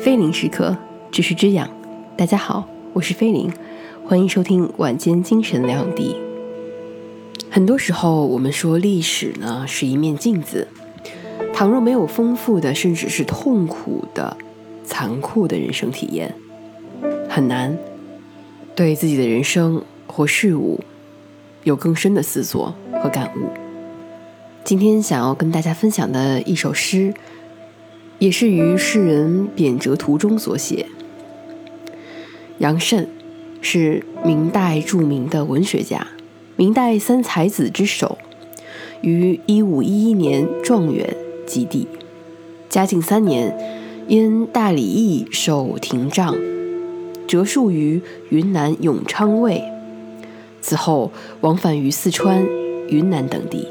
菲林时刻，知识之养。大家好，我是菲林，欢迎收听晚间精神疗养地。很多时候，我们说历史呢是一面镜子，倘若没有丰富的，甚至是痛苦的、残酷的人生体验，很难对自己的人生或事物有更深的思索和感悟。今天想要跟大家分享的一首诗。也是于诗人贬谪途中所写。杨慎是明代著名的文学家，明代三才子之首，于一五一一年状元及第。嘉靖三年，因大礼议受廷杖，折戍于云南永昌卫。此后往返于四川、云南等地。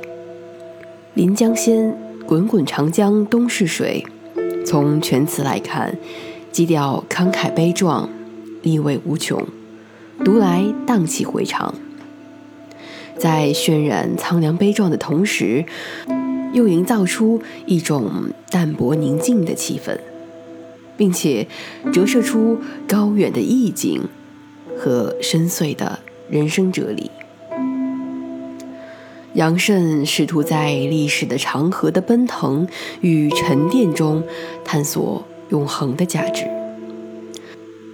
临江仙，滚滚长江东逝水。从全词来看，基调慷慨悲壮，意味无穷，读来荡气回肠。在渲染苍凉悲壮的同时，又营造出一种淡泊宁静的气氛，并且折射出高远的意境和深邃的人生哲理。杨慎试图在历史的长河的奔腾与沉淀中探索永恒的价值，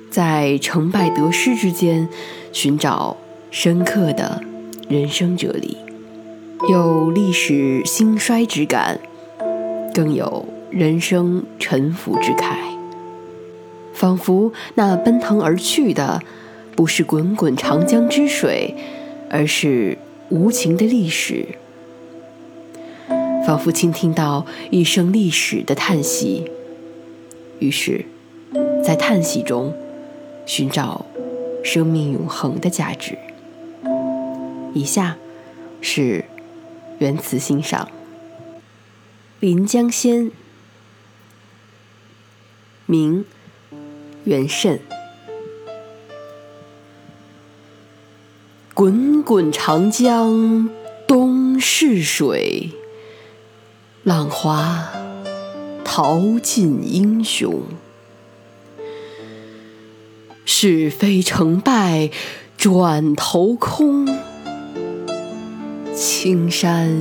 在成败得失之间寻找深刻的人生哲理，有历史兴衰之感，更有人生沉浮之慨。仿佛那奔腾而去的不是滚滚长江之水，而是。无情的历史，仿佛倾听到一声历史的叹息。于是，在叹息中寻找生命永恒的价值。以下是原词欣赏：《临江仙》，明，元慎。滚滚长江东逝水，浪花淘尽英雄。是非成败转头空，青山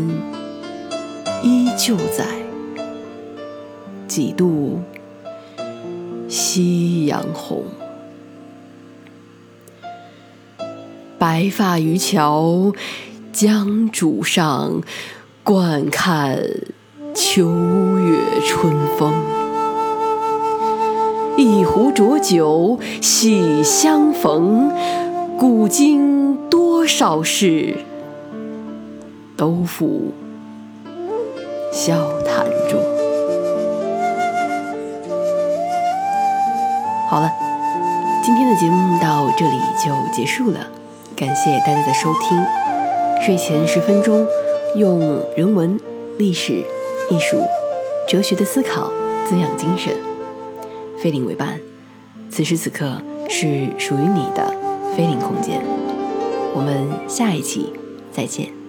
依旧在，几度夕阳红。白发渔樵江渚上，惯看秋月春风。一壶浊酒喜相逢，古今多少事，都付笑谈中。好了，今天的节目到这里就结束了。感谢大家的收听，睡前十分钟，用人文、历史、艺术、哲学的思考滋养精神。飞林为伴，此时此刻是属于你的飞林空间。我们下一期再见。